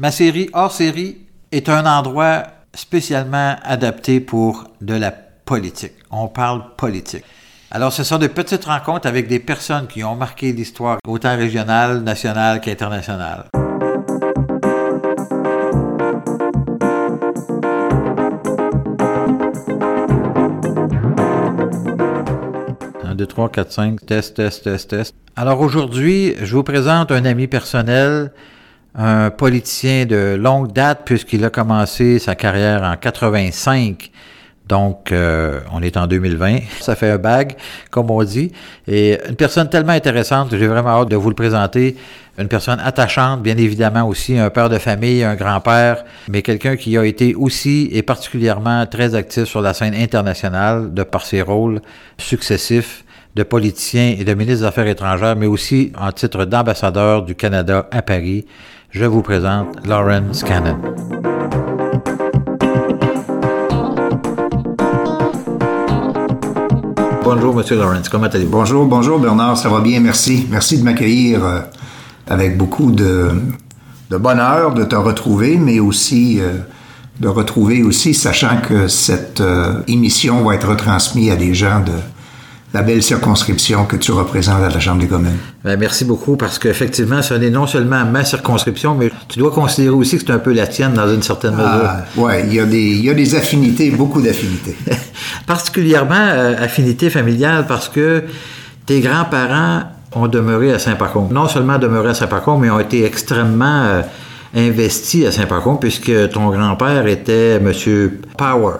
Ma série hors série est un endroit spécialement adapté pour de la politique. On parle politique. Alors, ce sont de petites rencontres avec des personnes qui ont marqué l'histoire, autant régionale, nationale qu'internationale. Un, deux, trois, quatre, cinq, test, test, test, test. Alors aujourd'hui, je vous présente un ami personnel, un politicien de longue date puisqu'il a commencé sa carrière en 85. Donc, euh, on est en 2020. Ça fait un bag, comme on dit. Et une personne tellement intéressante, j'ai vraiment hâte de vous le présenter. Une personne attachante, bien évidemment aussi, un père de famille, un grand-père, mais quelqu'un qui a été aussi et particulièrement très actif sur la scène internationale de par ses rôles successifs de politicien et de ministre des Affaires étrangères, mais aussi en titre d'ambassadeur du Canada à Paris. Je vous présente Lawrence Cannon. Bonjour, Monsieur Lawrence. Comment allez-vous? Bonjour, bonjour Bernard, ça va bien, merci. Merci de m'accueillir euh, avec beaucoup de, de, bonheur de te retrouver, mais aussi euh, de retrouver aussi, sachant que cette euh, émission va être retransmise à des gens de, la belle circonscription que tu représentes à la Chambre des communes. Ben, merci beaucoup parce qu'effectivement, ce n'est non seulement ma circonscription, mais tu dois considérer aussi que c'est un peu la tienne dans une certaine mesure. Ah, oui, il y, a des, il y a des affinités, beaucoup d'affinités. Particulièrement euh, affinités familiales parce que tes grands-parents ont demeuré à Saint-Pacon. Non seulement demeuré à Saint-Pacon, mais ont été extrêmement euh, investis à Saint-Pacon puisque ton grand-père était M. Power.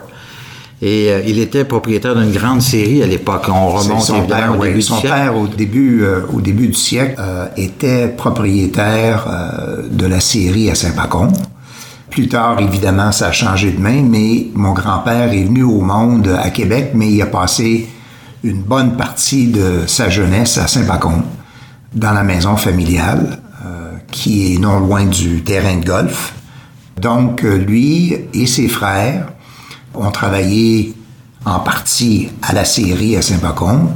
Et euh, il était propriétaire d'une grande série à l'époque. On remonte son père, au début son père, au début, euh, au début du siècle, euh, était propriétaire de la série à Saint-Pacon. Plus tard, évidemment, ça a changé de main, mais mon grand-père est venu au monde à Québec, mais il a passé une bonne partie de sa jeunesse à Saint-Pacon, dans la maison familiale, qui est non loin du terrain de golf. Donc, lui et ses frères ont travaillé en partie à la série à Saint-Pacon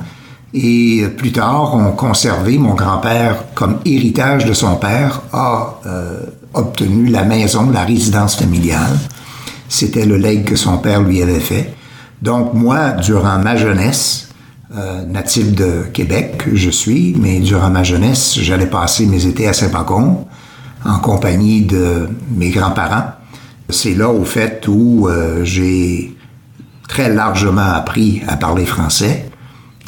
et plus tard ont conservé, mon grand-père, comme héritage de son père, a euh, obtenu la maison, la résidence familiale. C'était le legs que son père lui avait fait. Donc moi, durant ma jeunesse, euh, natif de Québec, je suis, mais durant ma jeunesse, j'allais passer mes étés à Saint-Pacon en compagnie de mes grands-parents c'est là, au fait, où euh, j'ai très largement appris à parler français,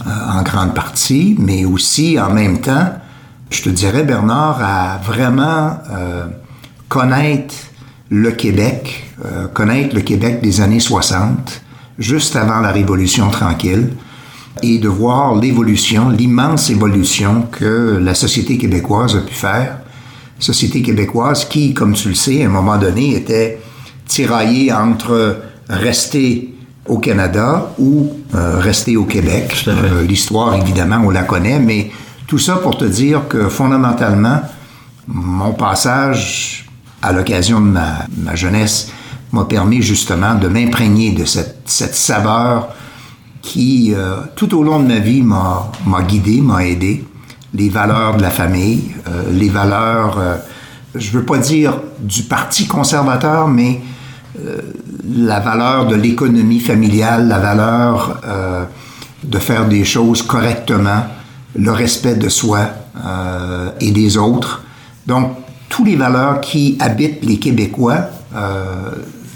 euh, en grande partie, mais aussi, en même temps, je te dirais, Bernard, à vraiment euh, connaître le Québec, connaître le Québec des années 60, juste avant la Révolution tranquille, et de voir l'évolution, l'immense évolution que la société québécoise a pu faire. Société québécoise qui, comme tu le sais, à un moment donné, était tiraillé entre rester au Canada ou euh, rester au Québec. Euh, l'histoire, évidemment, on la connaît, mais tout ça pour te dire que fondamentalement, mon passage à l'occasion de ma, jeunesse m'a permis justement de m'imprégner de cette, saveur qui, euh, tout au long de ma vie, m'a guidé, m'a aidé. Les valeurs de la famille, les valeurs, je veux pas dire du Parti conservateur, mais la valeur de l'économie familiale, la valeur euh, de faire des choses correctement, le respect de soi euh, et des autres. Donc, toutes les valeurs qui habitent les Québécois,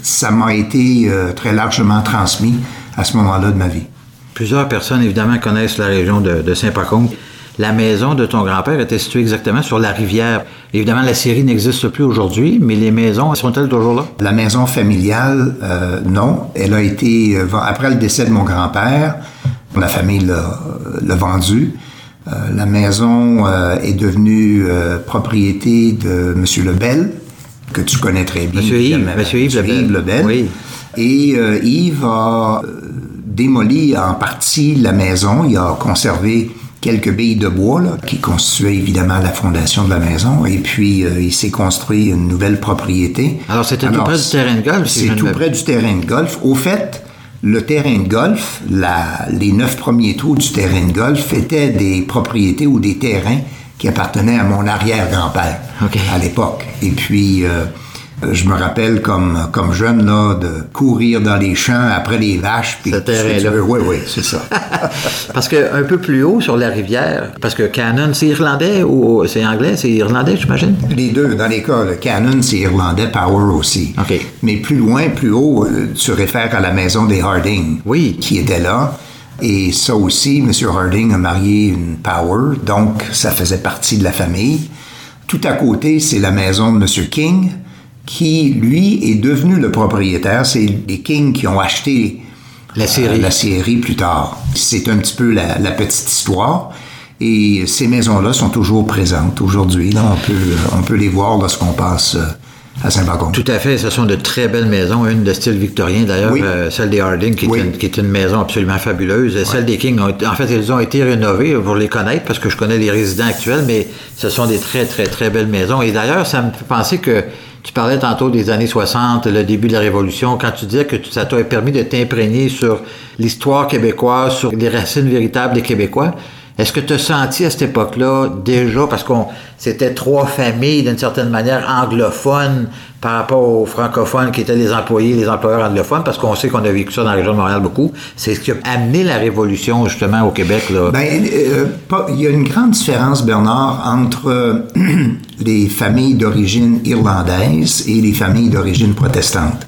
ça m'a été très largement transmis à ce moment-là de ma vie. Plusieurs personnes, évidemment, connaissent la région de, de Saint-Pacôme la maison de ton grand-père était située exactement sur la rivière. Évidemment, la série n'existe plus aujourd'hui, mais les maisons, sont-elles toujours là? La maison familiale, euh, non. Elle a été, euh, après le décès de mon grand-père, la famille l'a vendue. Euh, la maison est devenue propriété de M. Lebel, que tu connais très bien. M. Yves, Monsieur Yves, Lebel. Lebel. Oui. Et Yves a démoli en partie la maison. Il a conservé quelques billes de bois là, qui constituaient évidemment la fondation de la maison. Et puis, euh, il s'est construit une nouvelle propriété. Alors, c'était tout près du terrain de golf? c'est tout près du terrain de golf. Au fait, le terrain de golf, la, les neuf premiers trous du terrain de golf étaient des propriétés ou des terrains qui appartenaient à mon arrière-grand-père à l'époque. Et puis, euh, Je me rappelle comme, comme jeune là, de courir dans les champs après les vaches. Puis, Ce terrain-là. Oui, oui, c'est ça. parce que un peu plus haut sur la rivière, parce que Cannon, c'est irlandais ou c'est anglais, c'est irlandais, j'imagine? Les deux, dans les cas. Le Cannon, c'est irlandais, Power aussi. OK. Mais plus loin, plus haut, euh, tu réfères à la maison des Harding. Oui. Qui était là. Et ça aussi, M. Harding a marié une Power, donc ça faisait partie de la famille. Tout à côté, c'est la maison de M. King, qui, lui, est devenu le propriétaire. C'est les King qui ont acheté la série, euh, la série plus tard. C'est un petit peu la, petite histoire. Et ces maisons-là sont toujours présentes aujourd'hui. on peut, on peut les voir lorsqu'on passe euh, à Saint-Bacon. Tout à fait. Ce sont de très belles maisons. Une de style victorien, d'ailleurs, euh, celle des Harding, qui, est une, maison absolument fabuleuse. Celle des King, en fait, elles ont été rénovées pour les connaître, parce que je connais les résidents actuels, mais ce sont des très, très, très belles maisons. Et d'ailleurs, ça me fait penser que tu parlais tantôt des années 60, le début de la Révolution, quand tu disais que ça t'a permis de t'imprégner sur l'histoire québécoise, sur les racines véritables des Québécois. Est-ce que tu as senti à cette époque-là déjà, parce qu'on c'était trois familles d'une certaine manière anglophones par rapport aux francophones qui étaient les employés, les employeurs anglophones, parce qu'on sait qu'on a vécu ça dans la région de Montréal beaucoup. C'est ce qui a amené la révolution justement au Québec. Là. Ben, euh, il y a une grande différence, Bernard, entre les familles d'origine irlandaise et les familles d'origine protestante.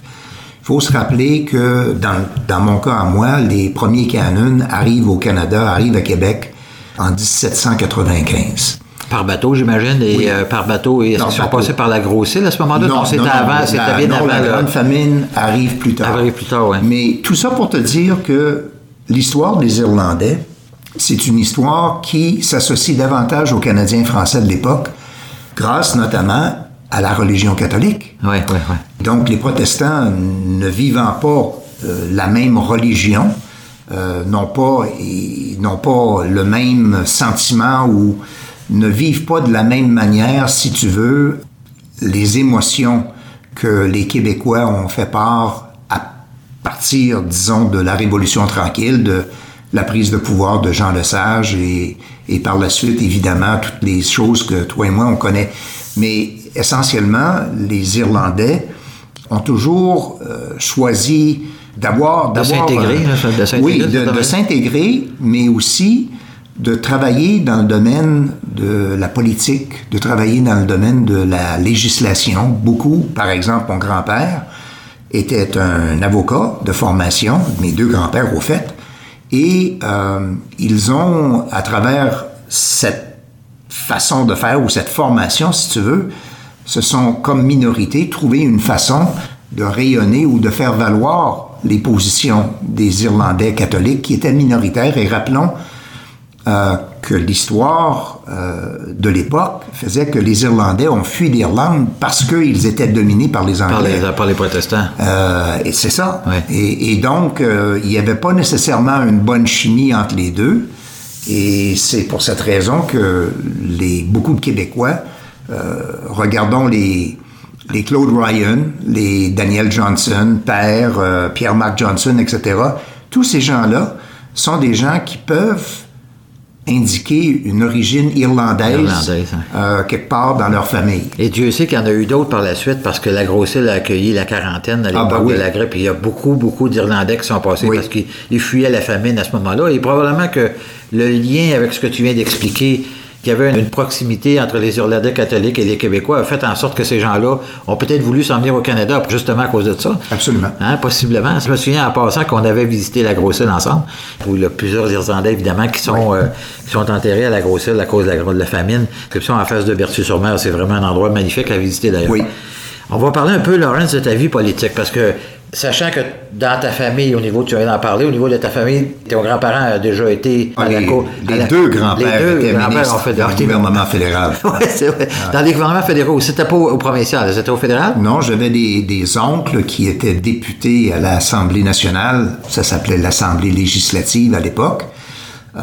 Il faut se rappeler que dans, dans mon cas à moi, les premiers canons arrivent au Canada, arrivent à Québec en 1795. Par bateau, j'imagine, et euh, par bateau. Et est-ce qu'ils sont passés par la grosse île à ce moment-là? Non, c'était avant, c'était bien avant. La grande famine arrive plus tard. Arrive plus tard, oui. Mais tout ça pour te dire que l'histoire des Irlandais, c'est une histoire qui s'associe davantage aux Canadiens français de l'époque, grâce notamment à la religion catholique. Oui, oui, oui. Donc, les protestants ne vivant pas euh, la même religion, euh, n'ont pas, n'ont pas le même sentiment ou ne vivent pas de la même manière, si tu veux, les émotions que les Québécois ont fait part à partir, disons, de la Révolution tranquille, de la prise de pouvoir de Jean Lesage et, et par la suite, évidemment, toutes les choses que toi et moi, on connaît. Mais essentiellement, les Irlandais ont toujours euh, choisi d'avoir... De s'intégrer, euh, Oui, de s'intégrer, mais aussi de travailler dans le domaine de la politique, de travailler dans le domaine de la législation. Beaucoup, par exemple, mon grand-père était un avocat de formation, mes deux grands-pères au fait, et euh, ils ont, à travers cette façon de faire ou cette formation, si tu veux, se sont comme minorité trouvé une façon de rayonner ou de faire valoir les positions des Irlandais catholiques qui étaient minoritaires. Et rappelons, euh, que l'histoire euh, de l'époque faisait que les Irlandais ont fui l'Irlande parce qu'ils étaient dominés par les Anglais. Par les, protestants. Euh, et c'est ça. Et, donc, il n'y avait pas nécessairement une bonne chimie entre les deux. Et c'est pour cette raison que les, beaucoup de Québécois, regardons les, les Claude Ryan, les Daniel Johnson, Père, Pierre-Marc Johnson, etc., tous ces gens-là sont des gens qui peuvent indiquer une origine irlandaise, hein. euh, quelque part dans leur famille. Et Dieu sait qu'il y en a eu d'autres par la suite parce que la Grosse-Île a accueilli la quarantaine à ah, l'époque ben de la grippe. Il y a beaucoup, beaucoup d'Irlandais qui sont passés parce qu'ils fuyaient la famine à ce moment-là. Et probablement que le lien avec ce que tu viens d'expliquer qu'il y avait une proximité entre les Irlandais catholiques et les Québécois a fait en sorte que ces gens-là ont peut-être voulu s'en venir au Canada justement à cause de ça. Absolument. Hein, possiblement. Je me souviens en passant qu'on avait visité la Grosse-Île ensemble, où il y a plusieurs Irlandais évidemment qui sont, euh, qui sont enterrés à la Grosse-Île à cause de la, de la famine. En face de Berthieu-sur-Mer, c'est vraiment un endroit magnifique à visiter d'ailleurs. Oui. On va parler un peu, Laurence, de ta vie politique, parce que Sachant que dans ta famille, au niveau, tu viens d'en parler, au niveau de ta famille, ton grand-parent a déjà été ah, les, les deux grands-pères étaient ministres ont fait dans le gouvernement fédéral. oui, c'est vrai. Dans les gouvernements fédéraux, c'était pas au, provincial, c'était au fédéral? Non, j'avais des, des, oncles qui étaient députés à l'Assemblée nationale, ça s'appelait l'Assemblée législative à l'époque, euh,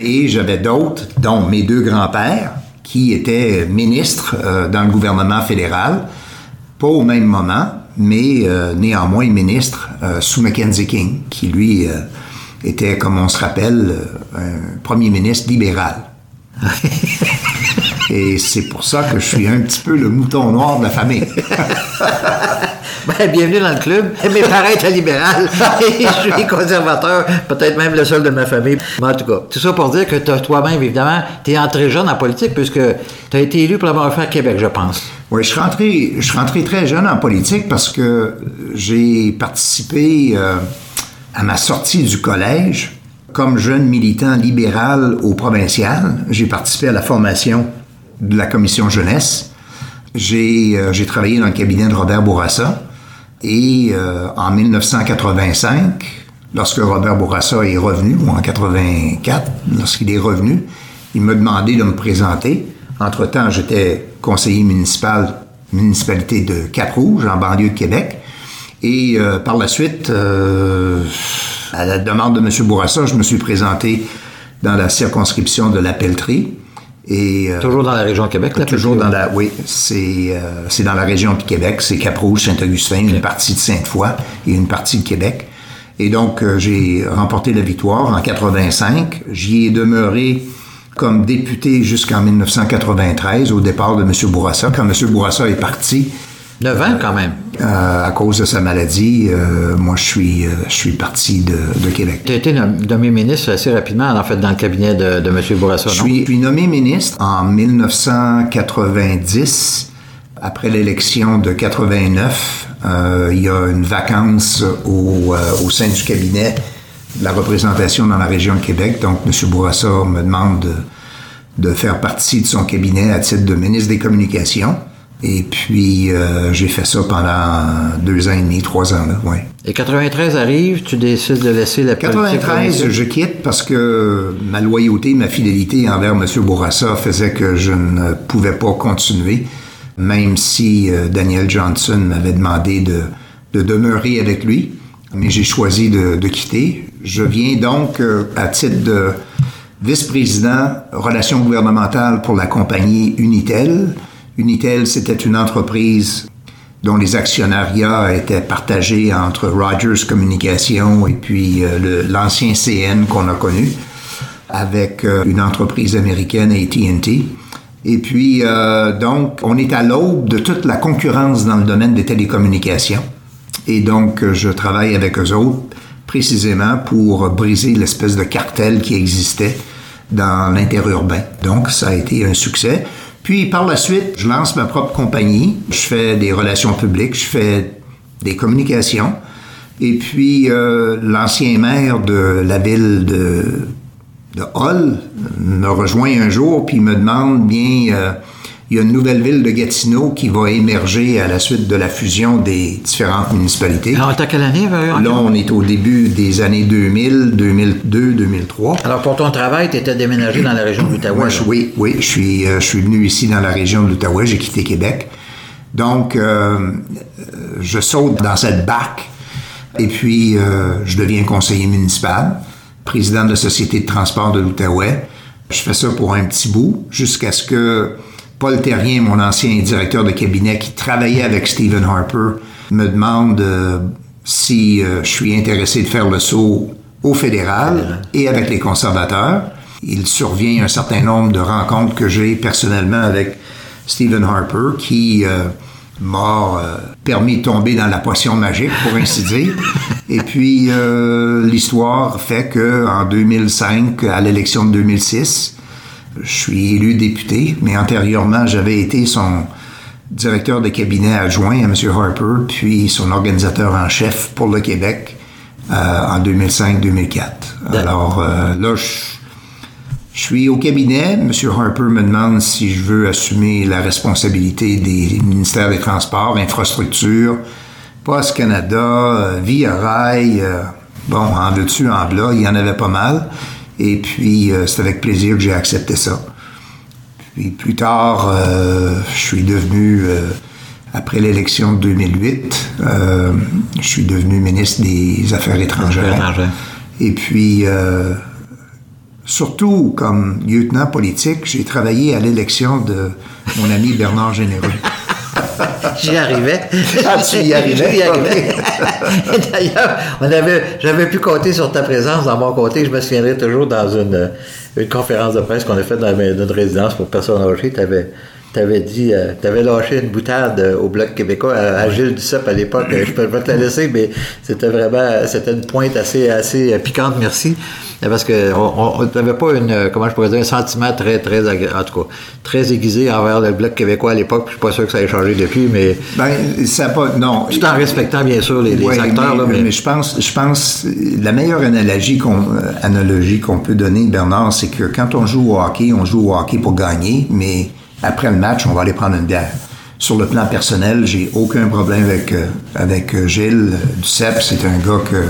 et j'avais d'autres, dont mes deux grands-pères, qui étaient ministres euh, dans le gouvernement fédéral, pas au même moment, mais euh, néanmoins ministre euh, sous Mackenzie King, qui lui euh, était, comme on se rappelle, un premier ministre libéral. Et c'est pour ça que je suis un petit peu le mouton noir de la famille. ben, bienvenue dans le club. Mes parents étaient libéraux et je suis conservateur, peut-être même le seul de ma famille. Mais en tout cas, tout ça pour dire que toi-même, évidemment, tu es entré jeune en politique puisque tu as été élu pour l'avoir fait à Québec, je pense. Oui, je suis rentré, je très jeune en politique parce que j'ai participé euh, à ma sortie du collège comme jeune militant libéral au provincial. J'ai participé à la formation de la commission jeunesse. J'ai euh, travaillé dans le cabinet de Robert Bourassa. Et euh, en 1985, lorsque Robert Bourassa est revenu, ou en 84, lorsqu'il est revenu, il m'a demandé de me présenter. Entre-temps, j'étais conseiller municipal, municipalité de Cap-Rouge, en banlieue de Québec. Et euh, par la suite, à la demande de M. Bourassa, je me suis présenté dans la circonscription de la Pelletrie. Euh, toujours dans la région de Québec, là? Toujours dans la, oui, c'est, euh, c'est dans la région de Québec, c'est Cap-Rouge, Saint-Augustin, une partie de Sainte-Foy et une partie de Québec. Et donc, euh, j'ai remporté la victoire en 85. J'y ai demeuré comme député jusqu'en 1993, au départ de M. Bourassa. Quand M. Bourassa est parti, 9 ans quand même. Euh, à cause de sa maladie, euh, moi je suis, euh, je suis parti de, de Québec. Tu as été nommé ministre assez rapidement, en fait, dans le cabinet de, de M. Bourassa, non? Je suis, je suis nommé ministre en 1990, après l'élection de 89. il y a une vacance au, au sein du cabinet la représentation dans la région de Québec. Donc, M. Bourassa me demande de, de faire partie de son cabinet à titre de ministre des Communications. Et puis, euh, j'ai fait ça pendant deux ans et demi, trois ans, là, ouais. Et 93 arrive, tu décides de laisser la 93, je quitte parce que ma loyauté, ma fidélité envers M. Bourassa faisait que je ne pouvais pas continuer, même si euh, Daniel Johnson m'avait demandé de, de, demeurer avec lui. Mais j'ai choisi de, de, quitter. Je viens donc euh, à titre de vice-président relations gouvernementales pour la compagnie Unitel, Unitel, c'était une entreprise dont les actionnariats étaient partagés entre Rogers Communications et puis euh, l'ancien CN qu'on a connu, avec euh, une entreprise américaine, AT&T. Et puis, donc, on est à l'aube de toute la concurrence dans le domaine des télécommunications. Et donc, je travaille avec eux autres précisément pour briser l'espèce de cartel qui existait dans l'interurbain. Donc, ça a été un succès. Puis par la suite, je lance ma propre compagnie. Je fais des relations publiques, je fais des communications. Et puis euh, l'ancien maire de la ville de, de Hall me rejoint un jour puis me demande bien euh, il y a une nouvelle ville de Gatineau qui va émerger à la suite de la fusion des différentes municipalités. Alors, t'as quelle année? Là, on est au début des années 2000, 2002, 2003. Alors, pour ton travail, tu étais déménagé dans la région de l'Outaouais? Oui, oui. Je suis, euh, je suis venu ici dans la région de l'Outaouais. J'ai quitté Québec. Donc, euh, je saute dans cette barque et puis euh, je deviens conseiller municipal, président de la Société de transport de l'Outaouais. Je fais ça pour un petit bout jusqu'à ce que Paul Terrien, mon ancien directeur de cabinet qui travaillait avec Stephen Harper, me demande euh, si euh, je suis intéressé de faire le saut au fédéral et avec les conservateurs. Il survient un certain nombre de rencontres que j'ai personnellement avec Stephen Harper qui euh, m'a permis de tomber dans la potion magique, pour ainsi dire. Et puis, l'histoire fait que en 2005, à l'élection de 2006, je suis élu député, mais antérieurement, j'avais été son directeur de cabinet adjoint à M. Harper, puis son organisateur en chef pour le Québec euh, en 2005-2004. Alors euh, là, je, suis au cabinet. M. Harper me demande si je veux assumer la responsabilité des ministères des Transports, infrastructures, Post Canada, euh, Via Rail. bon, en veux-tu, en blas, il y en avait pas mal. Et puis, euh, c'est avec plaisir que j'ai accepté ça. Puis plus tard, euh, je suis devenu, euh, après l'élection de 2008, je suis devenu ministre des Affaires étrangères. Et puis, surtout comme lieutenant politique, j'ai travaillé à l'élection de mon ami Bernard Généreux. J'y arrivais. Ah, tu y arrivais? J'y arrivais. D'ailleurs, on avait, j'avais pu compter sur ta présence dans mon côté. Je me souviendrai toujours dans une, une conférence de presse qu'on a faite dans notre résidence pour personnes âgées. Tu avais, avais dit, euh, tu avais lâché une boutade euh, au Bloc québécois à, Gilles Duceppe à l'époque. Je peux pas te la laisser, mais c'était vraiment, c'était une pointe assez, assez euh, piquante, merci. Parce que on n'avait pas une, comment je pourrais dire, un sentiment très, très, en tout cas, très aiguisé envers le Bloc québécois à l'époque. Je suis pas sûr que ça ait changé depuis, mais. Ben, ça pas, non. Tout en respectant, bien sûr, les, acteurs, mais, là, mais... je pense, je pense, la meilleure analogie qu'on, analogie qu'on peut donner, Bernard, c'est que quand on joue au hockey, on joue au hockey pour gagner, mais après le match, on va aller prendre une bière. Sur le plan personnel, j'ai aucun problème avec, euh, avec euh, Gilles Duceppe. C'est un gars que,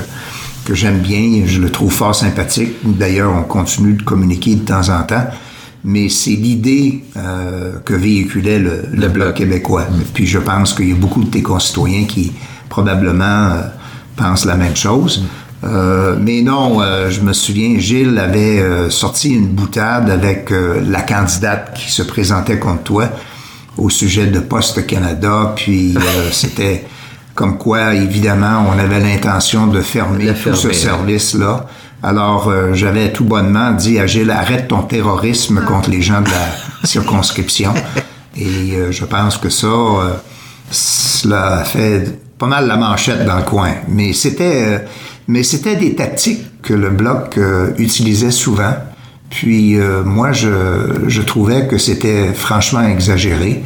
que j'aime bien. Je le trouve fort sympathique. D'ailleurs, on continue de communiquer de temps en temps. Mais c'est l'idée euh, que véhiculait le, le, Bloc québécois. Puis je pense qu'il y a beaucoup de tes concitoyens qui probablement pensent la même chose. Euh, mais non, euh, je me souviens, Gilles avait euh, sorti une boutade avec la candidate qui se présentait contre toi au sujet de Poste Canada, puis c'était comme quoi, évidemment, on avait l'intention de fermer, tout ce service-là. Alors, j'avais tout bonnement dit à Gilles, arrête ton terrorisme contre les gens de la circonscription. Et je pense que ça, cela a fait pas mal la manchette dans le coin. Mais c'était mais c'était des tactiques que le bloc euh, utilisait souvent. Puis euh, moi, je, je, trouvais que c'était franchement exagéré.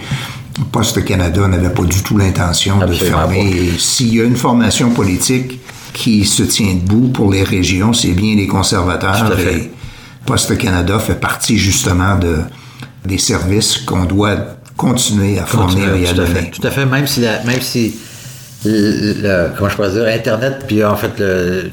Poste Canada n'avait pas du tout l'intention de fermer. S'il y a une formation politique qui se tient debout pour les régions, c'est bien les conservateurs. Et Poste Canada fait partie justement de, des services qu'on doit continuer à fournir et à donner. tout à fait. Même si, la, même si le, comment je pourrais dire, Internet, puis en fait, le,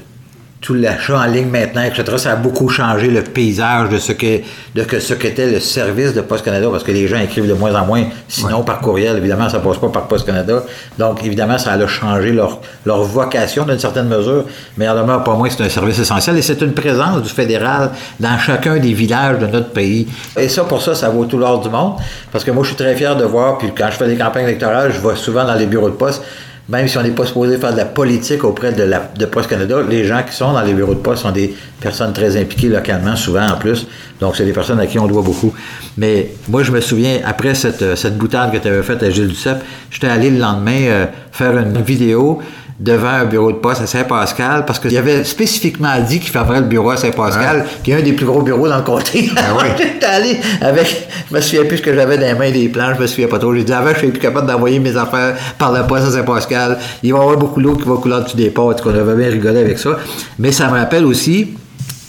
tout l'achat en ligne maintenant, etc., ça a beaucoup changé le paysage de ce que de que ce qu'était le service de Post Canada, parce que les gens écrivent de moins en moins, sinon par courriel, évidemment, ça passe pas par Post Canada. Donc, évidemment, ça a changé leur, leur vocation d'une certaine mesure, mais en demeure pas moins c'est un service essentiel et c'est une présence du fédéral dans chacun des villages de notre pays. Et ça, pour ça, ça vaut tout l'or du monde, parce que moi, je suis très fier de voir, puis quand je fais des campagnes électorales, je vais souvent dans les bureaux de poste, même si on n'est pas supposé faire de la politique auprès de, la, de Poste Canada, les gens qui sont dans les bureaux de poste sont des personnes très impliquées localement, souvent en plus. Donc, c'est des personnes à qui on doit beaucoup. Mais moi, je me souviens, après cette, cette boutade que tu avais faite à Gilles Duceppe, j'étais allé le lendemain euh, faire une vidéo devant un bureau de poste à Saint-Pascal parce qu'il avait spécifiquement dit qu'il ferait le bureau à Saint-Pascal, qui est un des plus gros bureaux dans le comté. Ah J'étais allé avec, je me souviens plus ce que j'avais dans les mains des plans, je me souviens pas trop. J'ai dit avant, je suis plus capable d'envoyer mes affaires par la poste à Saint-Pascal. Il va y avoir beaucoup d'eau qui va couler dessus des portes, qu'on avait bien rigolé avec ça. Mais ça me rappelle aussi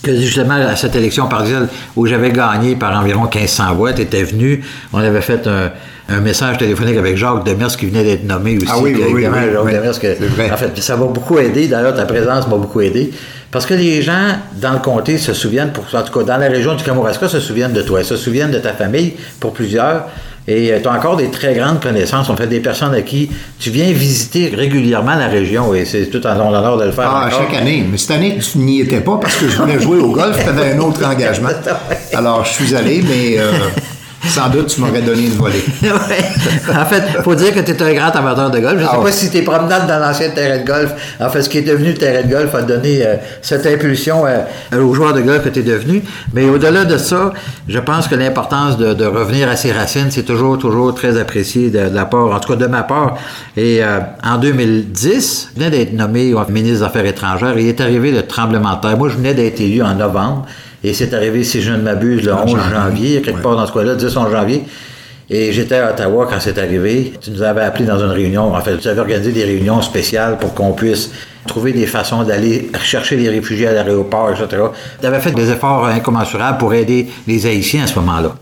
que justement à cette élection partielle où j'avais gagné par environ 1500 voix, tu étais venu, on avait fait un, message téléphonique avec Jacques Demers qui venait d'être nommé aussi. Ah oui, oui, oui, Jacques Demers, que, en fait, ça m'a beaucoup aidé. D'ailleurs, ta présence m'a beaucoup aidé. Parce que les gens dans le comté se souviennent, pour, en tout cas dans la région du Kamouraska, se souviennent de toi, se souviennent de ta famille pour plusieurs. Et euh, tu as encore des très grandes connaissances. On fait des personnes à qui tu viens visiter régulièrement la région et c'est tout en l'honneur de le faire. Ah, chaque année. Mais cette année, tu n'y étais pas parce que je voulais jouer au golf. Tu avais un autre engagement. Alors, je suis allé, mais euh, sans doute, tu m'aurais donné une volée. En fait, faut dire que tu es un grand amateur de golf. Je ne sais ah pas si tes promenades dans l'ancien terrain de golf, en fait, ce qui est devenu le terrain de golf a donné euh, cette impulsion euh, aux joueurs de golf que tu es devenu. Mais au-delà de ça, je pense que l'importance de, revenir à ses racines, c'est toujours, toujours très apprécié de, la part, en tout cas de ma part. Et euh, en 2010, je venais d'être nommé ministre des Affaires étrangères et il est arrivé le tremblement de terre. Moi, je venais d'être élu en novembre. Et c'est arrivé, si je ne m'abuse, le 11 janvier, quelque part dans ce coin-là, 10 11 janvier. Et j'étais à Ottawa quand c'est arrivé. Tu nous avais appelé dans une réunion. En fait, tu avais organisé des réunions spéciales pour qu'on puisse trouver des façons d'aller chercher les réfugiés à l'aéroport, etc. Tu avais fait des efforts incommensurables pour aider les Haïtiens à ce moment-là.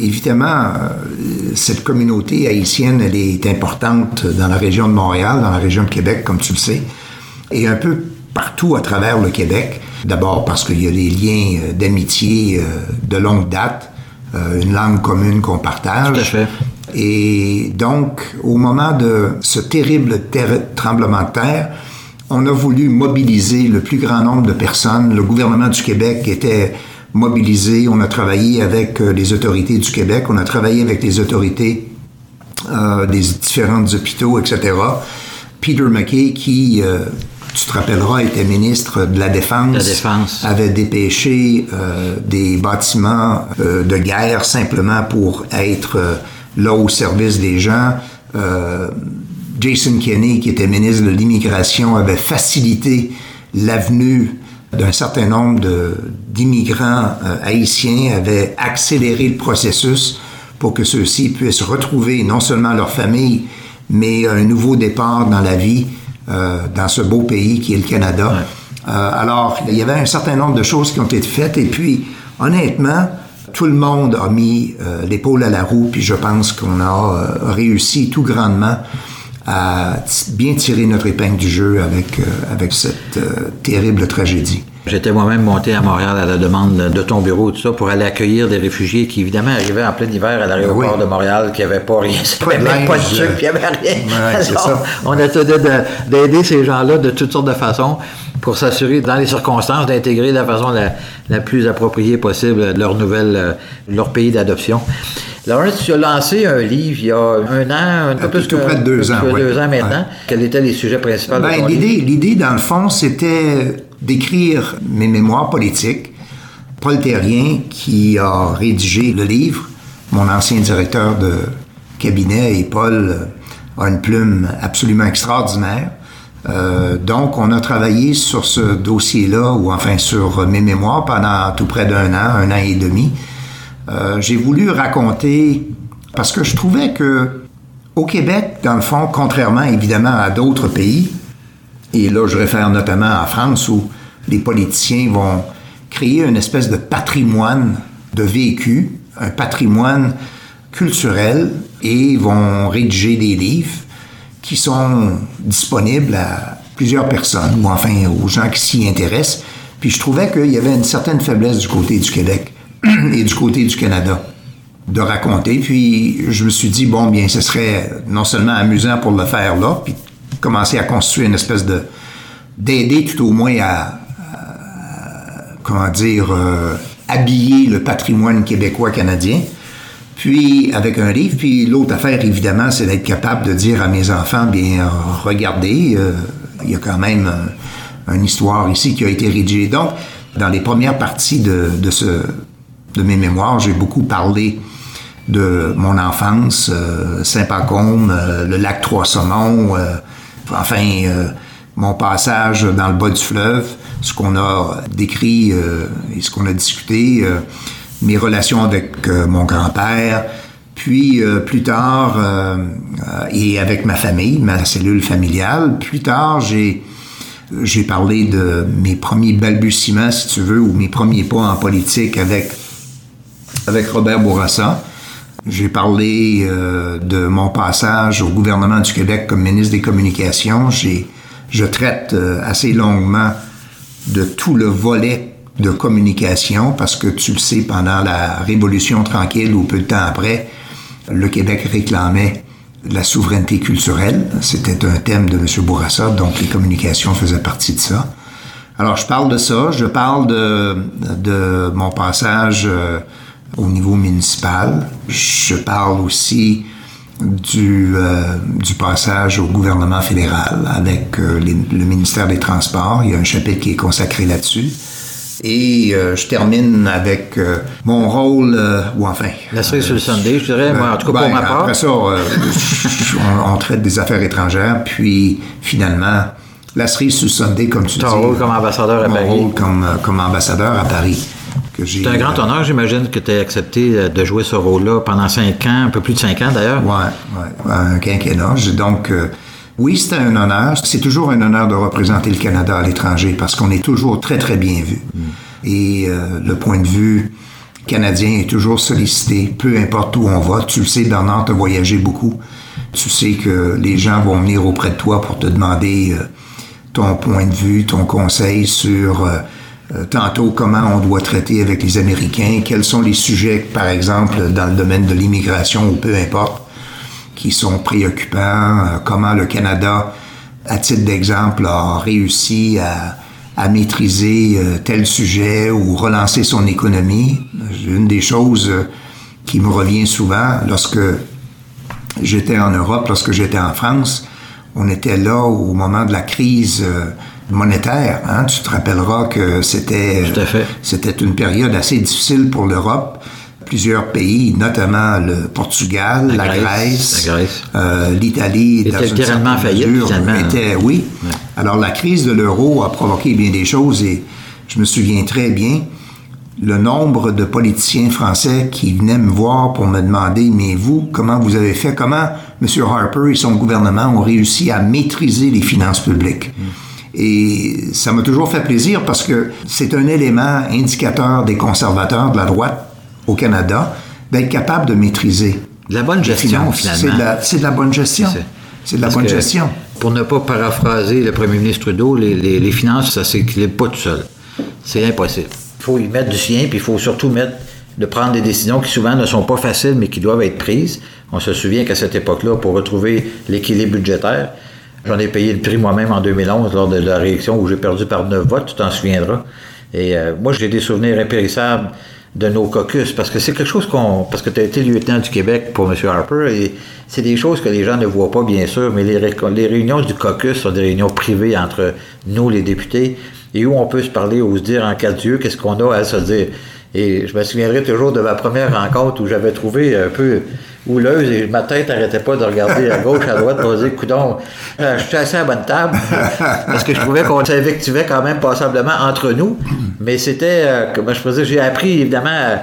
Évidemment, euh, cette communauté haïtienne, elle est importante dans la région de Montréal, dans la région de Québec, comme tu le sais, et un peu partout à travers le Québec. D'abord parce qu'il y a des liens euh, d'amitié euh, de longue date, euh, une langue commune qu'on partage. Tout à fait. Et donc, au moment de ce terrible tremblement de terre, on a voulu mobiliser le plus grand nombre de personnes. Le gouvernement du Québec était mobilisé. On a travaillé avec les autorités du Québec. On a travaillé avec les autorités des différents hôpitaux, etc. Peter McKay, qui, tu te rappelleras, était ministre de la Défense, la Défense. avait dépêché des bâtiments de guerre simplement pour être là au service des gens. Jason Kenney, qui était ministre de l'Immigration, avait facilité l'avenue d'un certain nombre d'immigrants euh, haïtiens, avait accéléré le processus pour que ceux-ci puissent retrouver non seulement leur famille, mais un nouveau départ dans la vie euh, dans ce beau pays qui est le Canada. Euh, alors, il y avait un certain nombre de choses qui ont été faites et puis, honnêtement, tout le monde a mis l'épaule à la roue, puis je pense qu'on a réussi tout grandement à bien tirer notre épingle du jeu avec, euh, avec cette euh, terrible tragédie. J'étais moi-même monté à Montréal à la demande de ton bureau, tout ça, pour aller accueillir des réfugiés qui, évidemment, arrivaient en plein hiver à l'aéroport de Montréal, qui n'avaient pas rien, pas de, pas de sucre, qui n'avaient rien. ça. On a d'aider ces gens-là de toutes sortes de façons pour s'assurer, dans les circonstances, d'intégrer de la façon la, plus appropriée possible leur nouvelle, euh, leur pays d'adoption. Laurence, tu as lancé un livre il y a un an, un peu plus que près de deux ans. deux ans maintenant. Quels étaient les sujets principaux de ben, l'idée, L'idée, dans le fond, c'était d'écrire mes mémoires politiques. Paul Terrien, qui a rédigé le livre, mon ancien directeur de cabinet, et Paul a une plume absolument extraordinaire. Euh, donc, on a travaillé sur ce dossier-là, ou enfin sur mes mémoires, pendant tout près d'un an, un an et demi. Euh, j'ai voulu raconter, parce que je trouvais que au Québec, dans le fond, contrairement évidemment à d'autres pays, et là je réfère notamment à France où les politiciens vont créer une espèce de patrimoine de vécu, un patrimoine culturel, et vont rédiger des livres qui sont disponibles à plusieurs personnes, ou enfin aux gens qui s'y intéressent. Puis je trouvais qu'il y avait une certaine faiblesse du côté du Québec et du côté du Canada de raconter. Puis je me suis dit, bon, bien, ce serait non seulement amusant pour le faire là, puis commencer à constituer une espèce de d'aider tout au moins à, comment dire, euh, habiller le patrimoine québécois-canadien. Puis avec un livre, puis l'autre affaire, évidemment, c'est d'être capable de dire à mes enfants, bien, regardez, euh, il y a quand même une histoire ici qui a été rédigée. Donc, dans les premières parties de, de ce de mes mémoires, j'ai beaucoup parlé de mon enfance, euh, Saint-Pacôme, euh, le lac Trois-Saumons, euh, enfin mon passage dans le bas du fleuve, ce qu'on a décrit et ce qu'on a discuté, mes relations avec mon grand-père, puis plus tard, et avec ma famille, ma cellule familiale, plus tard, j'ai j'ai parlé de mes premiers balbutiements, si tu veux, ou mes premiers pas en politique avec avec Robert Bourassa. J'ai parlé euh, de mon passage au gouvernement du Québec comme ministre des Communications. J'ai, je traite euh, assez longuement de tout le volet de communication parce que tu le sais, pendant la Révolution tranquille ou peu de temps après, le Québec réclamait la souveraineté culturelle. C'était un thème de M. Bourassa, donc les communications faisaient partie de ça. Alors, je parle de ça. Je parle de, de mon passage euh, au niveau municipal. Je parle aussi du, euh, du passage au gouvernement fédéral avec euh, le ministère des Transports. Il y a un chapitre qui est consacré là-dessus. Et euh, je termine avec mon rôle, ou enfin... La cerise sur le Sunday, je dirais, moi, en tout cas pour ben, ma part. Après ça, on, traite des affaires étrangères, puis finalement, la cerise sur le Sunday, comme tu dis... Ton rôle comme ambassadeur à mon Paris. rôle comme, comme ambassadeur à Paris. C'est un grand honneur, j'imagine, que tu aies accepté euh, de jouer ce rôle-là pendant cinq ans, un peu plus de cinq ans d'ailleurs. Oui, ouais, un quinquennat. Donc, euh, oui, c'était un honneur. C'est toujours un honneur de représenter le Canada à l'étranger parce qu'on est toujours très, très bien vu. Mm. Et euh, le point de vue canadien est toujours sollicité, peu importe où on va. Tu le sais, Bernard, tu as voyagé beaucoup. Tu sais que les gens vont venir auprès de toi pour te demander ton point de vue, ton conseil sur euh, tantôt comment on doit traiter avec les Américains, quels sont les sujets, par exemple, dans le domaine de l'immigration ou peu importe, qui sont préoccupants, euh, comment le Canada, à titre d'exemple, a réussi à, maîtriser euh, tel sujet ou relancer son économie. Une des choses qui me revient souvent lorsque j'étais en Europe, lorsque j'étais en France, on était là au moment de la crise euh, monétaire. Hein? Tu te rappelleras que c'était c'était une période assez difficile pour l'Europe. Plusieurs pays, notamment le Portugal, la, Grèce, euh, l'Italie, dans une certaine faillite, était, oui. Alors la crise de l'euro a provoqué bien des choses et je me souviens très bien le nombre de politiciens français qui venaient me voir pour me demander, mais vous, comment vous avez fait, comment M. Harper et son gouvernement ont réussi à maîtriser les finances publiques? Et ça m'a toujours fait plaisir parce que c'est un élément indicateur des conservateurs de la droite au Canada d'être capable de maîtriser. De la bonne gestion, finalement. C'est de, la bonne gestion. C'est de la bonne gestion. Pour ne pas paraphraser le premier ministre Trudeau, les, les finances, ça s'équilibre pas tout seul. C'est impossible. Il faut y mettre du sien, puis il faut surtout mettre de prendre des décisions qui souvent ne sont pas faciles, mais qui doivent être prises. On se souvient qu'à cette époque-là, pour retrouver l'équilibre budgétaire, j'en ai payé le prix moi-même en 2011 lors de la réélection où j'ai perdu par neuf votes, tu t'en souviendras. Et euh, moi, j'ai des souvenirs impérissables de nos caucus, parce que c'est quelque chose qu'on... Parce que tu as été lieutenant du Québec pour M. Harper, et c'est des choses que les gens ne voient pas, bien sûr, mais les, les réunions du caucus sont des réunions privées entre nous, les députés, et où on peut se parler ou se dire en cas de Dieu qu'est-ce qu'on a à se dire. Et je me souviendrai toujours de ma première rencontre où j'avais trouvé un peu houleuse et ma tête n'arrêtait pas de regarder à gauche, à droite pour dire, coudon, euh, je suis assez à bonne table parce que je trouvais qu'on s'invectivait quand même passablement entre nous. Mais c'était, euh, je faisais, j'ai appris évidemment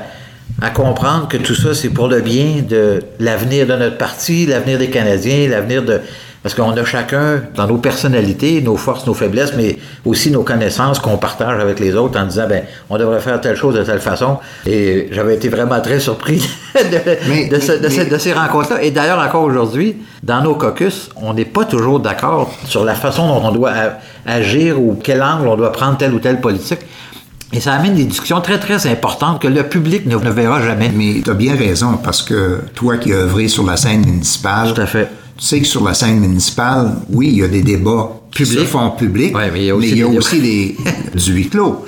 à, comprendre que tout ça, c'est pour le bien de l'avenir de notre parti, l'avenir des Canadiens, l'avenir de, parce qu'on a chacun, dans nos personnalités, nos forces, nos faiblesses, mais aussi nos connaissances qu'on partage avec les autres en disant, ben, on devrait faire telle chose de telle façon. Et j'avais été vraiment très surpris de, de, ces rencontres-là. Et d'ailleurs, encore aujourd'hui, dans nos caucus, on n'est pas toujours d'accord sur la façon dont on doit agir ou quel angle on doit prendre telle ou telle politique. Et ça amène des discussions très, très importantes que le public ne, verra jamais. Mais tu as bien raison, parce que toi qui as œuvré sur la scène municipale, Tout à fait tu sais que sur la scène municipale, oui, il y a des débats qui se font publics, mais il y a aussi, des, du huis clos.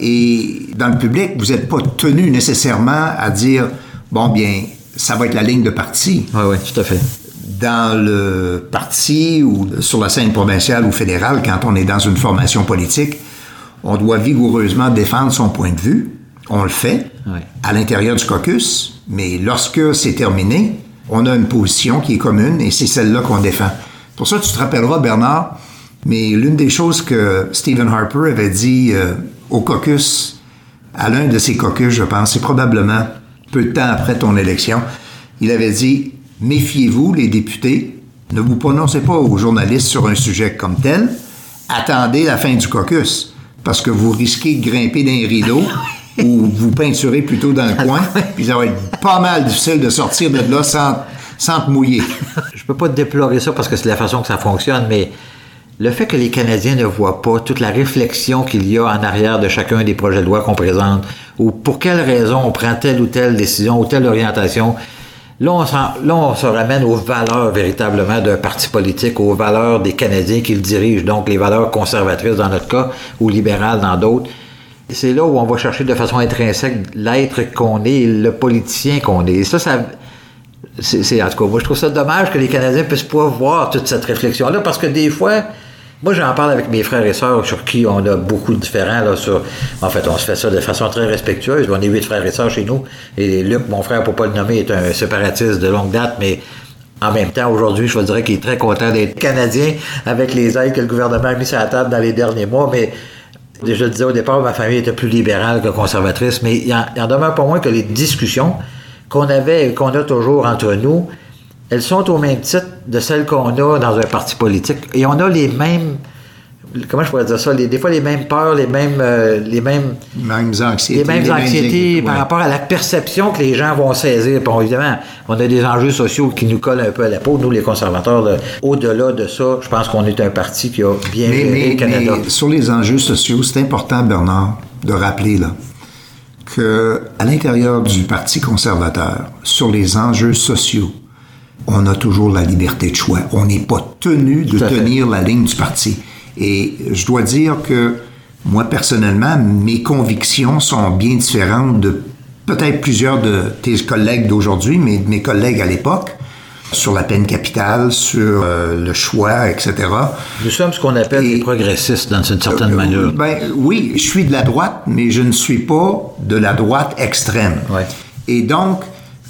Et dans le public, vous n'êtes pas tenu nécessairement à dire, bon, bien, ça va être la ligne de parti. Oui, oui, tout à fait. Dans le parti ou sur la scène provinciale ou fédérale, quand on est dans une formation politique, on doit vigoureusement défendre son point de vue. On le fait à l'intérieur du caucus, mais lorsque c'est terminé, on a une position qui est commune et c'est celle-là qu'on défend. Pour ça, tu te rappelleras, Bernard, mais l'une des choses que Stephen Harper avait dit euh, au caucus, à l'un de ses caucus, je pense, c'est probablement peu de temps après ton élection, il avait dit Méfiez-vous, les députés, ne vous prononcez pas aux journalistes sur un sujet comme tel, attendez la fin du caucus, parce que vous risquez de grimper dans les rideaux ou vous peinturez plutôt dans le coin, puis ça va être pas mal difficile de sortir de là sans, sans te mouiller. Je peux pas déplorer ça parce que c'est la façon que ça fonctionne, mais le fait que les Canadiens ne voient pas toute la réflexion qu'il y a en arrière de chacun des projets de loi qu'on présente, ou pour quelle raison on prend telle ou telle décision ou telle orientation, Là on, se ramène aux valeurs véritablement d'un parti politique, aux valeurs des Canadiens qui le dirigent, donc les valeurs conservatrices dans notre cas, ou libérales dans d'autres. C'est là où on va chercher de façon intrinsèque l'être qu'on est, le politicien qu'on est. Et ça, ça c'est, en tout cas, moi, je trouve ça dommage que les Canadiens puissent pas voir toute cette réflexion-là, parce que des fois, moi, j'en parle avec mes frères et sœurs sur qui on a beaucoup de différents. Là, sur, en fait, on se fait ça de façon très respectueuse. On est huit frères et sœurs chez nous. Et Luc, mon frère, pour pas le nommer, est un séparatiste de longue date, mais en même temps, aujourd'hui, je vous dirais qu'il est très content d'être Canadien avec les aides que le gouvernement a mis sur la table dans les derniers mois. Mais je le disais au départ, ma famille était plus libérale que conservatrice, mais il en, en demeure pas moins que les discussions qu'on avait et qu'on a toujours entre nous, elles sont au même titre de celles qu'on a dans un parti politique. Et on a les mêmes comment je pourrais dire ça, des fois les mêmes peurs, les mêmes, euh, les mêmes, anxiétés, les mêmes anxiétés par rapport à la perception que les gens vont saisir. Bon, évidemment, on a des enjeux sociaux qui nous collent un peu à la peau, nous les conservateurs. Au-delà de ça, je pense qu'on est un parti qui a bien mais, le Canada. Mais sur les enjeux sociaux, c'est important, Bernard, de rappeler là que à l'intérieur du Parti conservateur, sur les enjeux sociaux, on a toujours la liberté de choix. On n'est pas tenu de tenir la ligne du parti. Et je dois dire que moi, personnellement, mes convictions sont bien différentes de peut-être plusieurs de tes collègues d'aujourd'hui, mais de mes collègues à l'époque. sur la peine capitale, sur euh, le choix, etc. Nous sommes ce qu'on appelle des progressistes dans une certaine Euh, manière. Ben, oui, je suis de la droite, mais je ne suis pas de la droite extrême. Ouais. Et donc,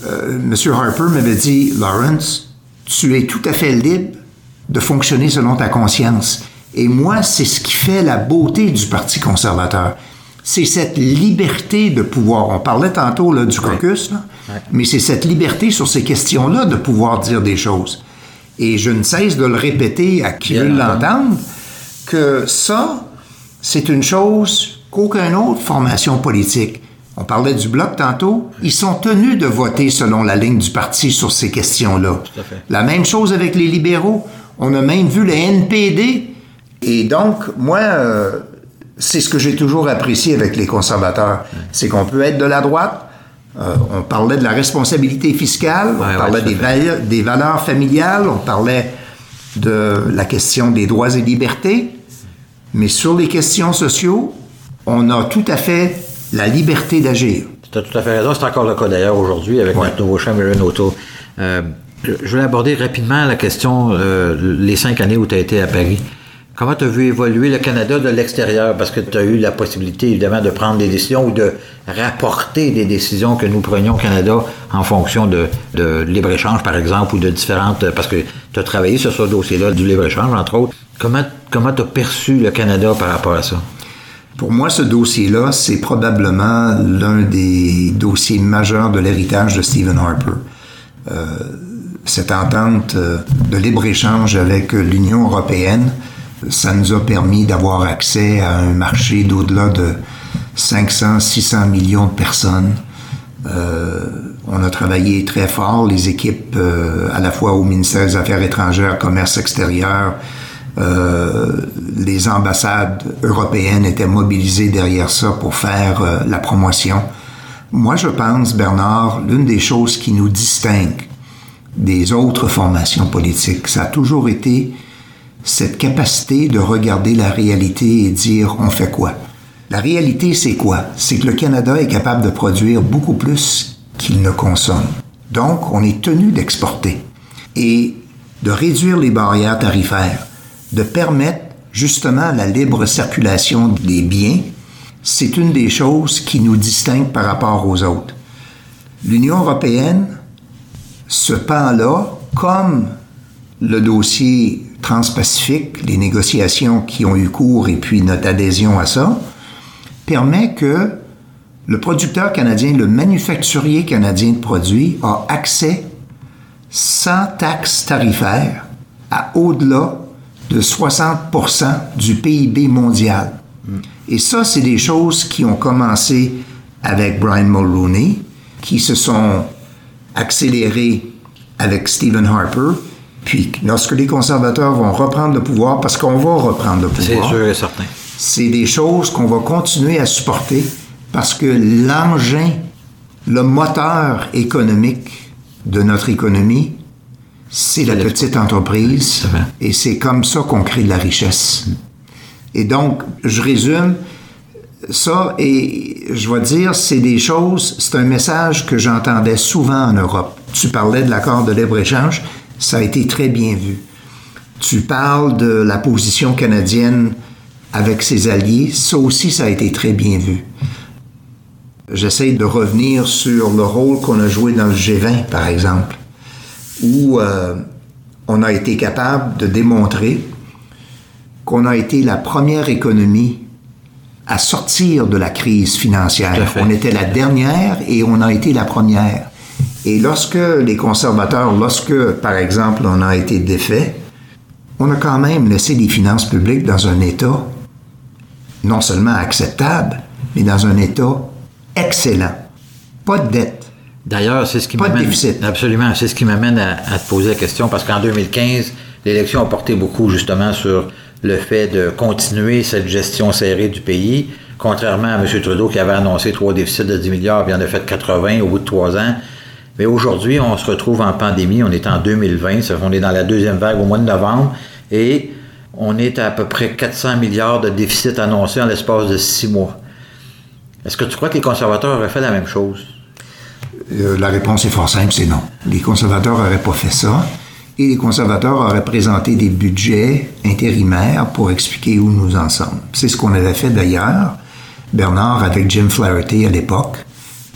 euh, M. Harper m'avait dit, Lawrence, tu es tout à fait libre de fonctionner selon ta conscience. Et moi, c'est ce qui fait la beauté du Parti conservateur. C'est cette liberté de pouvoir. On parlait tantôt là, du caucus, là, mais c'est cette liberté sur ces questions-là de pouvoir dire des choses. Et je ne cesse de le répéter à qui veut l'entendre, que ça, c'est une chose qu'aucune autre formation politique. On parlait du bloc tantôt. Ils sont tenus de voter selon la ligne du parti sur ces questions-là. La même chose avec les libéraux. On a même vu le NPD. Et donc, moi, euh, c'est ce que j'ai toujours apprécié avec les conservateurs. C'est qu'on peut être de la droite. Euh, on parlait de la responsabilité fiscale, Ouais, on parlait des valeurs familiales, on parlait de la question des droits et libertés. Mais sur les questions sociaux, on a tout à fait la liberté d'agir. Tu as tout à fait raison. C'est encore le cas d'ailleurs aujourd'hui avec Ouais. notre nouveau Aaron O'Toole. Euh, je voulais aborder rapidement la question, euh, les cinq années où tu as été à Paris. Comment tu as vu évoluer le Canada de l'extérieur? Parce que tu as eu la possibilité, évidemment, de prendre des décisions ou de rapporter des décisions que nous prenions au Canada en fonction de, de libre-échange, par exemple, ou de différentes... Parce que tu as travaillé sur ce dossier-là du libre-échange, entre autres. Comment comment tu as perçu le Canada par rapport à ça? Pour moi, ce dossier-là, c'est probablement l'un des dossiers majeurs de l'héritage de Stephen Harper. Euh, cette entente euh, de libre-échange avec l'Union européenne, ça nous a permis d'avoir accès à un marché d'au-delà de 500, 600 millions de personnes. Euh, on a travaillé très fort, les équipes euh, à la fois au ministère des Affaires étrangères, Commerce extérieur, les ambassades européennes étaient mobilisées derrière ça pour faire euh, la promotion. Moi, je pense, Bernard, l'une des choses qui nous distingue des autres formations politiques, ça a toujours été cette capacité de regarder la réalité et dire on fait quoi? La réalité, c'est quoi? C'est que le Canada est capable de produire beaucoup plus qu'il ne consomme. Donc, on est tenu d'exporter et de réduire les barrières tarifaires, de permettre justement la libre circulation des biens. C'est une des choses qui nous distingue par rapport aux autres. L'Union européenne, ce pan-là, comme le dossier transpacifique, les négociations qui ont eu cours et puis notre adhésion à ça, permet que le producteur canadien, le manufacturier canadien de produits a accès sans taxes tarifaires à au-delà de 60% du PIB mondial. Et ça, c'est des choses qui ont commencé avec Brian Mulroney, qui se sont accélérées avec Stephen Harper, puis lorsque les conservateurs vont reprendre le pouvoir, parce qu'on va reprendre le C'est pouvoir, sûr et certain. c'est des choses qu'on va continuer à supporter parce que l'engin, le moteur économique de notre économie, c'est la petite entreprise et c'est comme ça qu'on crée de la richesse. Et donc, je résume ça et je vais dire, c'est des choses, c'est un message que j'entendais souvent en Europe. Tu parlais de l'accord de libre-échange, ça a été très bien vu. Tu parles de la position canadienne avec ses alliés, ça aussi, ça a été très bien vu. J'essaie de revenir sur le rôle qu'on a joué dans le G20, par exemple, où euh, on a été capable de démontrer qu'on a été la première économie à sortir de la crise financière. On était la dernière et on a été la première. Et lorsque les conservateurs, lorsque, par exemple, on a été défait, on a quand même laissé les finances publiques dans un état non seulement acceptable, mais dans un état excellent. Pas de dette. D'ailleurs, c'est ce qui m'amène. déficit. Absolument, c'est ce qui m'amène à, à te poser la question parce qu'en 2015, l'élection a porté beaucoup justement sur le fait de continuer cette gestion serrée du pays, contrairement à M. Trudeau qui avait annoncé trois déficits de 10 milliards, puis en a fait 80 au bout de trois ans. Mais aujourd'hui, on se retrouve en pandémie, on est en 2020, ça fait qu'on est dans la deuxième vague au mois de novembre, et on est à, à peu près 400 milliards de déficit annoncés en l'espace de six mois. Est-ce que tu crois que les conservateurs auraient fait la même chose? Euh, la réponse est fort simple, c'est non. Les conservateurs n'auraient pas fait ça. Et les conservateurs auraient présenté des budgets intérimaires pour expliquer où nous en sommes. C'est ce qu'on avait fait d'ailleurs, Bernard, avec Jim Flaherty à l'époque,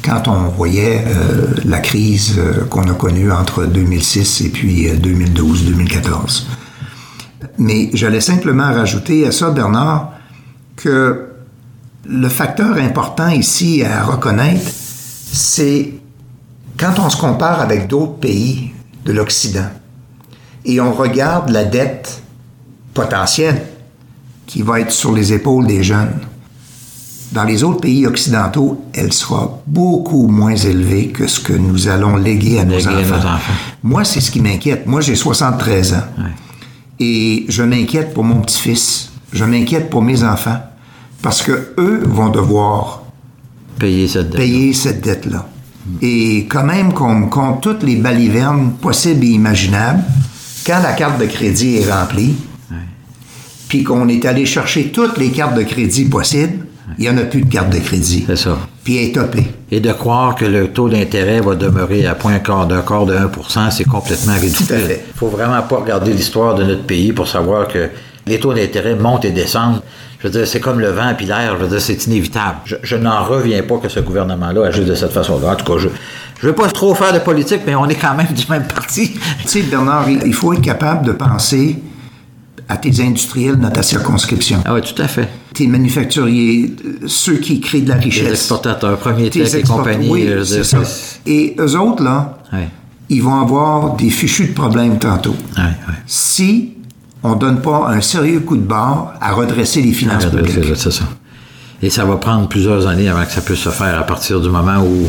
quand on voyait euh, la crise euh, qu'on a connue entre 2006 et puis 2012-2014. Mais j'allais simplement rajouter à ça, Bernard, que le facteur important ici à reconnaître, c'est quand on se compare avec d'autres pays de l'Occident et on regarde la dette potentielle qui va être sur les épaules des jeunes, dans les autres pays occidentaux, elle sera beaucoup moins élevée que ce que nous allons léguer à, nos, enfants. Moi, c'est ce qui m'inquiète. Moi, j'ai 73 ans. Et je m'inquiète pour mon petit-fils. Je m'inquiète pour mes enfants. Parce que eux vont devoir payer cette dette-là. Payer cette dette-là. Et quand même qu'on compte toutes les balivernes possibles et imaginables, quand la carte de crédit est remplie, puis qu'on est allé chercher toutes les cartes de crédit possibles, il n'y en a plus de carte de crédit. C'est ça. Puis elle est topée. Et de croire que le taux d'intérêt va demeurer à point d'un quart de 1% c'est complètement ridicule. Tout à fait. Il faut vraiment pas regarder l'histoire de notre pays pour savoir que les taux d'intérêt montent et descendent. Je veux dire, c'est comme le vent et l'air. Je veux dire, c'est inévitable. Je, n'en reviens pas que ce gouvernement-là agisse de cette façon-là. En tout cas, je ne veux pas trop faire de politique, mais on est quand même du même parti. tu sais, Bernard, il faut être capable de penser à tes industriels dans ta circonscription. Ah oui, tout à fait. Tes manufacturiers, ceux qui créent de la richesse. Les exportateurs, Premier Tech et compagnie. Oui, c'est ça. Et eux autres, là, ils vont avoir des fichus de problèmes tantôt. Oui, oui. Si on ne donne pas un sérieux coup de barre à redresser les finances publiques. C'est ça. Et ça va prendre plusieurs années avant que ça puisse se faire à partir du moment où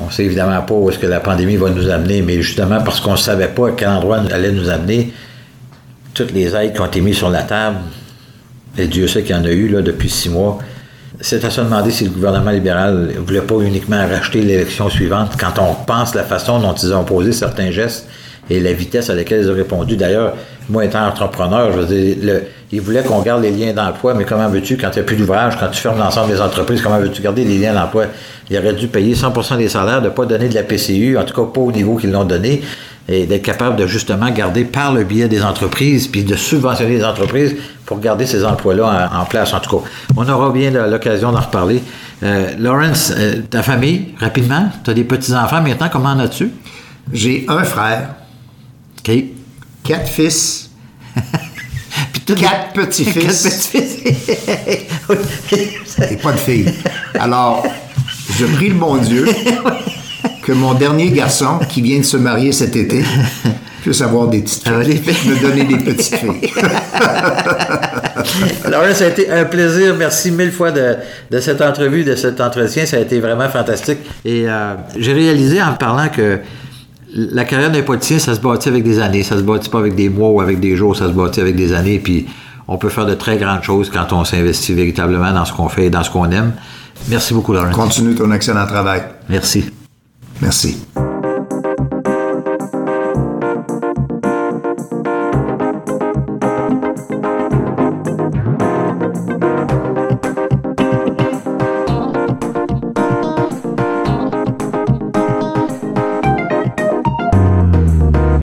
on ne sait évidemment pas où est-ce que la pandémie va nous amener, mais justement parce qu'on ne savait pas à quel endroit elle allait nous amener, toutes les aides qui ont été mises sur la table, et Dieu sait qu'il y en a eu là, depuis six mois, c'est à se demander si le gouvernement libéral ne voulait pas uniquement racheter l'élection suivante quand on pense la façon dont ils ont posé certains gestes et la vitesse à laquelle ils ont répondu. D'ailleurs, moi étant entrepreneur, je veux dire, le, ils voulaient qu'on garde les liens d'emploi, mais comment veux-tu, quand n'y a plus d'ouvrage, quand tu fermes l'ensemble des entreprises, comment veux-tu garder les liens d'emploi? Il aurait dû payer 100% des salaires, de ne pas donner de la PCU, en tout cas pas au niveau qu'ils l'ont donné, et d'être capable de justement garder par le biais des entreprises, puis de subventionner les entreprises pour garder ces emplois-là en, place. En tout cas, on aura bien l'occasion d'en reparler. Euh, Lawrence, euh, ta famille, rapidement, tu as des petits-enfants maintenant, comment en as-tu? J'ai un frère. OK quatre fils, quatre petits-fils. et pas de filles. Alors, je prie le bon Dieu que mon dernier garçon, qui vient de se marier cet été, puisse avoir des petites filles. me donner des petites filles. Alors ça a été un plaisir. Merci mille fois de, cette entrevue, de cet entretien. Ça a été vraiment fantastique. Et euh, j'ai réalisé en parlant que la carrière d'un politicien, ça se bâtit avec des années. Ça se bâtit pas avec des mois ou avec des jours, ça se bâtit avec des années. Puis on peut faire de très grandes choses quand on s'investit véritablement dans ce qu'on fait et dans ce qu'on aime. Merci beaucoup, Laurent. Continue ton excellent travail. Merci. Merci.